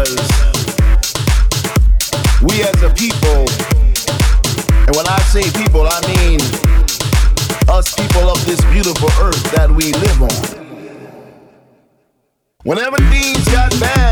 because we as a people, and when I say people, I mean us people of this beautiful earth that we live on. Whenever things got bad,